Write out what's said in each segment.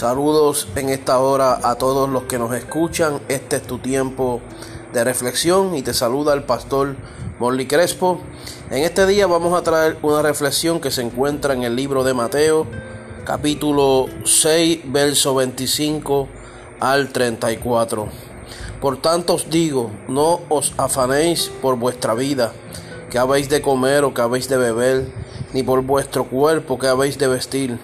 Saludos en esta hora a todos los que nos escuchan. Este es tu tiempo de reflexión y te saluda el pastor Morley Crespo. En este día vamos a traer una reflexión que se encuentra en el libro de Mateo, capítulo 6, verso 25 al 34. Por tanto os digo, no os afanéis por vuestra vida, que habéis de comer o que habéis de beber, ni por vuestro cuerpo que habéis de vestir.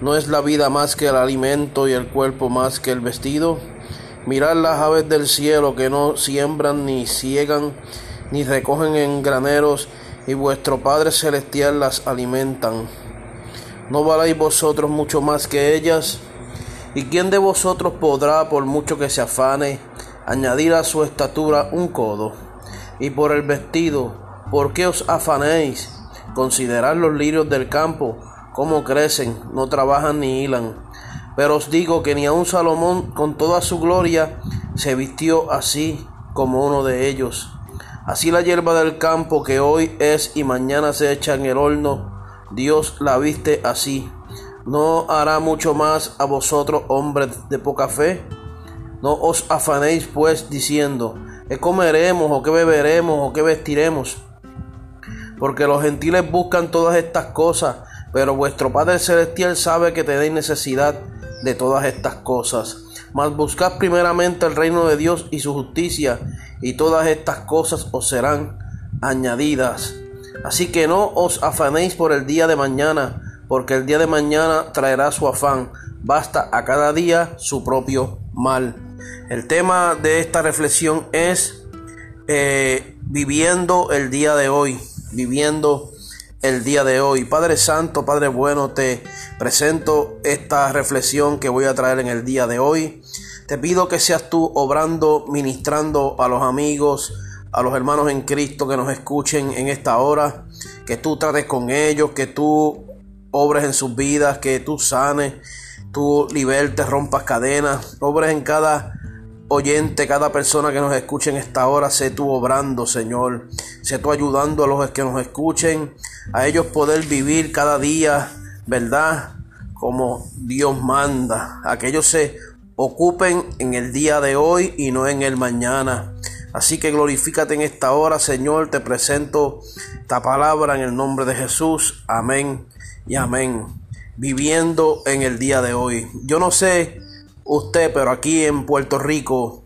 ¿No es la vida más que el alimento y el cuerpo más que el vestido? Mirad las aves del cielo que no siembran ni ciegan ni recogen en graneros y vuestro Padre Celestial las alimentan. ¿No valéis vosotros mucho más que ellas? ¿Y quién de vosotros podrá, por mucho que se afane, añadir a su estatura un codo? Y por el vestido, ¿por qué os afanéis? Considerad los lirios del campo, cómo crecen, no trabajan ni hilan. Pero os digo que ni aun Salomón con toda su gloria se vistió así como uno de ellos. Así la hierba del campo que hoy es y mañana se echa en el horno, Dios la viste así. ¿No hará mucho más a vosotros, hombres de poca fe? No os afanéis pues diciendo, ¿qué comeremos o qué beberemos o qué vestiremos? Porque los gentiles buscan todas estas cosas, pero vuestro Padre Celestial sabe que tenéis necesidad de todas estas cosas. Mas buscad primeramente el reino de Dios y su justicia, y todas estas cosas os serán añadidas. Así que no os afanéis por el día de mañana, porque el día de mañana traerá su afán. Basta a cada día su propio mal. El tema de esta reflexión es eh, viviendo el día de hoy viviendo el día de hoy. Padre Santo, Padre bueno, te presento esta reflexión que voy a traer en el día de hoy. Te pido que seas tú obrando, ministrando a los amigos, a los hermanos en Cristo que nos escuchen en esta hora, que tú trates con ellos, que tú obres en sus vidas, que tú sanes, tú libertes, rompas cadenas, obres en cada oyente, cada persona que nos escuche en esta hora, sé tú obrando, Señor. Sé tú ayudando a los que nos escuchen, a ellos poder vivir cada día, ¿verdad? Como Dios manda. A que ellos se ocupen en el día de hoy y no en el mañana. Así que glorifícate en esta hora, Señor. Te presento esta palabra en el nombre de Jesús. Amén y amén. Viviendo en el día de hoy. Yo no sé usted, pero aquí en Puerto Rico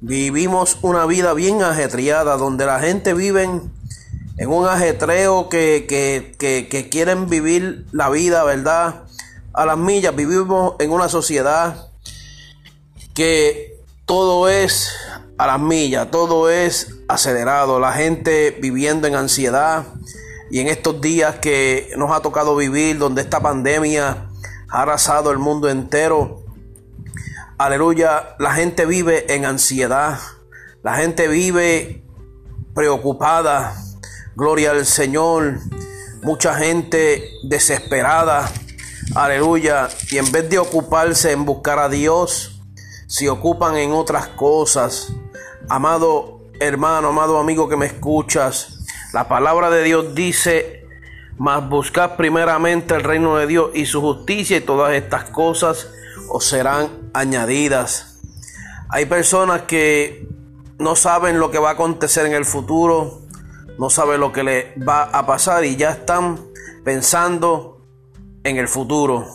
vivimos una vida bien ajetreada donde la gente vive en un ajetreo que, que, quieren vivir la vida, ¿verdad? A las millas vivimos en una sociedad que todo es a las millas, todo es acelerado, la gente viviendo en ansiedad y en estos días que nos ha tocado vivir, donde esta pandemia ha arrasado el mundo entero, Aleluya, la gente vive en ansiedad, la gente vive preocupada, gloria al Señor, mucha gente desesperada, aleluya, y en vez de ocuparse en buscar a Dios, se ocupan en otras cosas. Amado hermano, amado amigo que me escuchas, la palabra de Dios dice, mas buscad primeramente el reino de Dios y su justicia y todas estas cosas o serán añadidas. Hay personas que no saben lo que va a acontecer en el futuro, no saben lo que le va a pasar y ya están pensando en el futuro.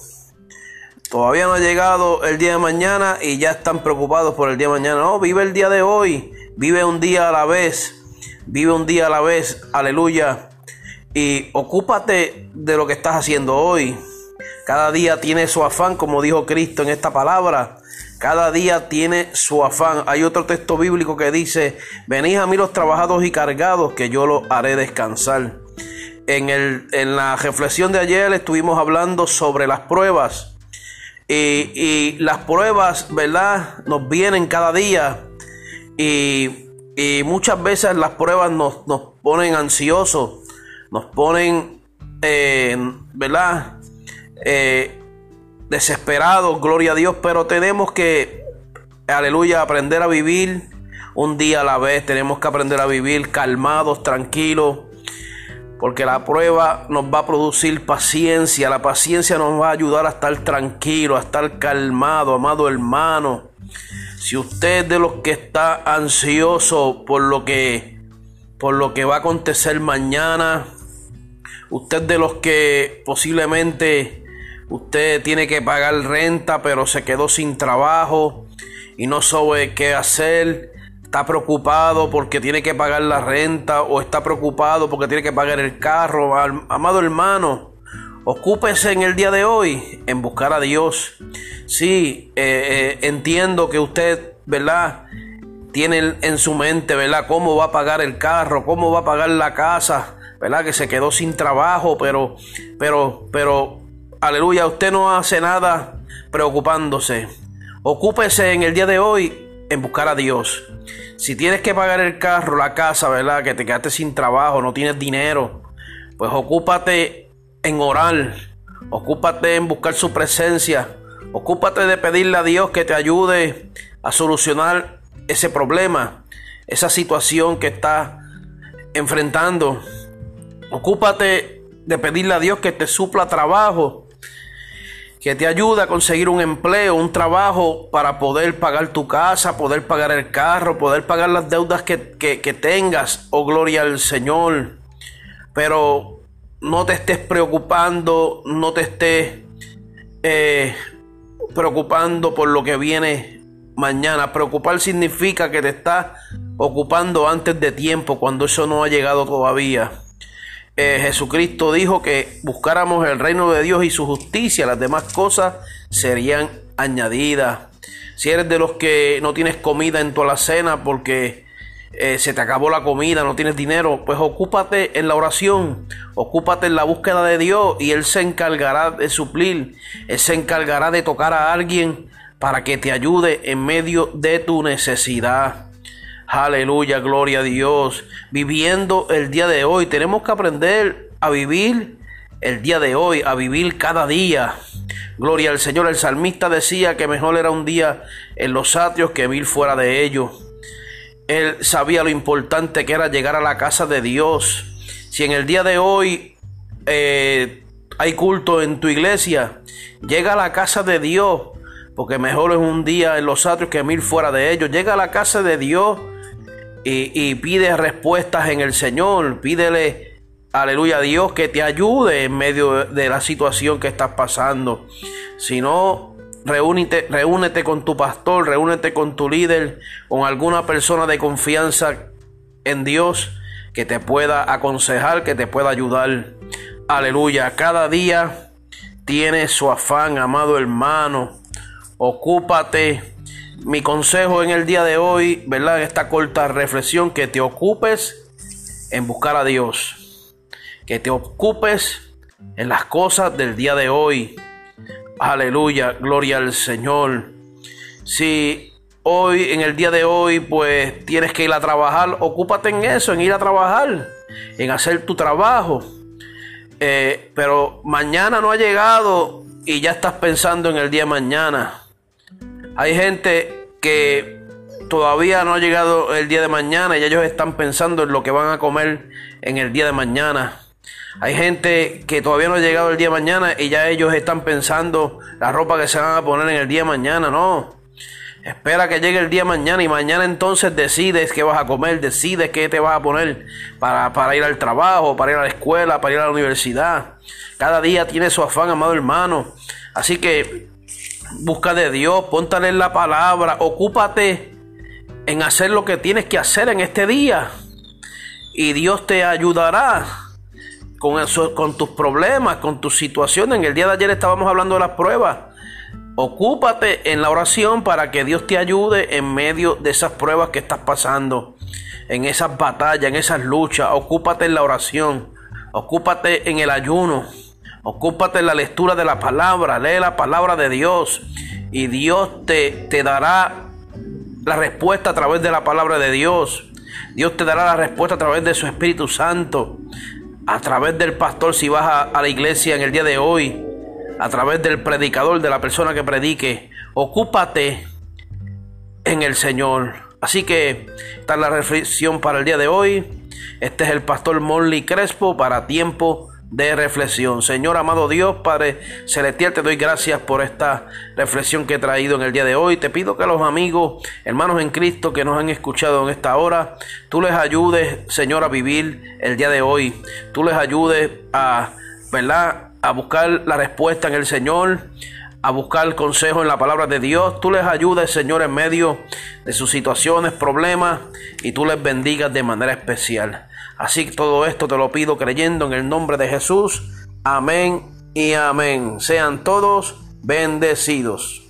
Todavía no ha llegado el día de mañana y ya están preocupados por el día de mañana. No, vive el día de hoy, vive un día a la vez, vive un día a la vez, aleluya. Y ocúpate de lo que estás haciendo hoy. Cada día tiene su afán, como dijo Cristo en esta palabra. Cada día tiene su afán. Hay otro texto bíblico que dice, venid a mí los trabajados y cargados, que yo los haré descansar. En, el, en la reflexión de ayer estuvimos hablando sobre las pruebas. Y, las pruebas, ¿verdad? Nos vienen cada día. Y, muchas veces las pruebas nos, nos ponen ansiosos. Nos ponen, eh, ¿verdad? Eh, desesperados, gloria a Dios, pero tenemos que, aleluya, aprender a vivir un día a la vez, tenemos que aprender a vivir calmados, tranquilos, porque la prueba nos va a producir paciencia, la paciencia nos va a ayudar a estar tranquilo, a estar calmado, amado hermano. Si usted de los que está ansioso por lo que por lo que va a acontecer mañana, usted de los que posiblemente usted tiene que pagar renta pero se quedó sin trabajo y no sabe qué hacer, está preocupado porque tiene que pagar la renta o está preocupado porque tiene que pagar el carro, amado hermano, ocúpese en el día de hoy en buscar a Dios. Sí, eh, eh, entiendo que usted, ¿verdad? Tiene en su mente, ¿verdad? Cómo va a pagar el carro, cómo va a pagar la casa, ¿verdad? Que se quedó sin trabajo, pero, pero, pero, aleluya, usted no hace nada preocupándose. Ocúpese en el día de hoy en buscar a Dios. Si tienes que pagar el carro, la casa, ¿verdad? Que te quedaste sin trabajo, no tienes dinero, pues ocúpate en orar, ocúpate en buscar su presencia, ocúpate de pedirle a Dios que te ayude a solucionar ese problema, esa situación que estás enfrentando. Ocúpate de pedirle a Dios que te supla trabajo, que te ayuda a conseguir un empleo, un trabajo para poder pagar tu casa, poder pagar el carro, poder pagar las deudas que, tengas, oh gloria al Señor. Pero no te estés preocupando, no te estés eh, preocupando por lo que viene mañana. Preocupar significa que te estás ocupando antes de tiempo, cuando eso no ha llegado todavía. Eh, Jesucristo dijo que buscáramos el reino de Dios y su justicia, las demás cosas serían añadidas. Si eres de los que no tienes comida en tu alacena porque eh, se te acabó la comida, no tienes dinero, pues ocúpate en la oración, ocúpate en la búsqueda de Dios y Él se encargará de suplir, Él se encargará de tocar a alguien para que te ayude en medio de tu necesidad. Aleluya, gloria a Dios. Viviendo el día de hoy. Tenemos que aprender a vivir el día de hoy, a vivir cada día. Gloria al Señor. El salmista decía que mejor era un día en los atrios que mil fuera de ellos. Él sabía lo importante que era llegar a la casa de Dios. Si en el día de hoy eh, hay culto en tu iglesia, llega a la casa de Dios, porque mejor es un día en los atrios que mil fuera de ellos. Llega a la casa de Dios y, pide respuestas en el Señor, pídele, aleluya a Dios, que te ayude en medio de la situación que estás pasando. Si no, reúnete, reúnete con tu pastor, reúnete con tu líder, con alguna persona de confianza en Dios que te pueda aconsejar, que te pueda ayudar. Aleluya, cada día tiene su afán, amado hermano. Ocúpate mi consejo en el día de hoy, ¿verdad? Esta corta reflexión, que te ocupes en buscar a Dios. Que te ocupes en las cosas del día de hoy. Aleluya, gloria al Señor. Si hoy, en el día de hoy, pues tienes que ir a trabajar, ocúpate en eso, en ir a trabajar, en hacer tu trabajo. Eh, pero mañana no ha llegado y ya estás pensando en el día de mañana. Hay gente que todavía no ha llegado el día de mañana y ellos están pensando en lo que van a comer en el día de mañana. Hay gente que todavía no ha llegado el día de mañana y ya ellos están pensando la ropa que se van a poner en el día de mañana. No. Espera que llegue el día de mañana y mañana entonces decides qué vas a comer, decides qué te vas a poner para, para ir al trabajo, para ir a la escuela, para ir a la universidad. Cada día tiene su afán, amado hermano. Así que busca de Dios, póntale en la palabra, ocúpate en hacer lo que tienes que hacer en este día. Y Dios te ayudará con, eso, con tus problemas, con tus situaciones. En el día de ayer estábamos hablando de las pruebas. Ocúpate en la oración para que Dios te ayude en medio de esas pruebas que estás pasando, en esas batallas, en esas luchas. Ocúpate en la oración, ocúpate en el ayuno, Ocúpate en la lectura de la palabra, lee la palabra de Dios y Dios te, te dará la respuesta a través de la palabra de Dios. Dios te dará la respuesta a través de su Espíritu Santo, a través del pastor si vas a, la iglesia en el día de hoy, a través del predicador, de la persona que predique. Ocúpate en el Señor. Así que esta es la reflexión para el día de hoy. Este es el pastor Molly Crespo para tiempo de reflexión. Señor amado Dios, Padre Celestial, te doy gracias por esta reflexión que he traído en el día de hoy. Te pido que a los amigos, hermanos en Cristo que nos han escuchado en esta hora, tú les ayudes, Señor, a vivir el día de hoy. Tú les ayudes a, ¿verdad? A buscar la respuesta en el Señor a buscar consejo en la palabra de Dios. Tú les ayudes, Señor, en medio de sus situaciones, problemas, y tú les bendigas de manera especial. Así que todo esto te lo pido creyendo en el nombre de Jesús. Amén y amén. Sean todos bendecidos.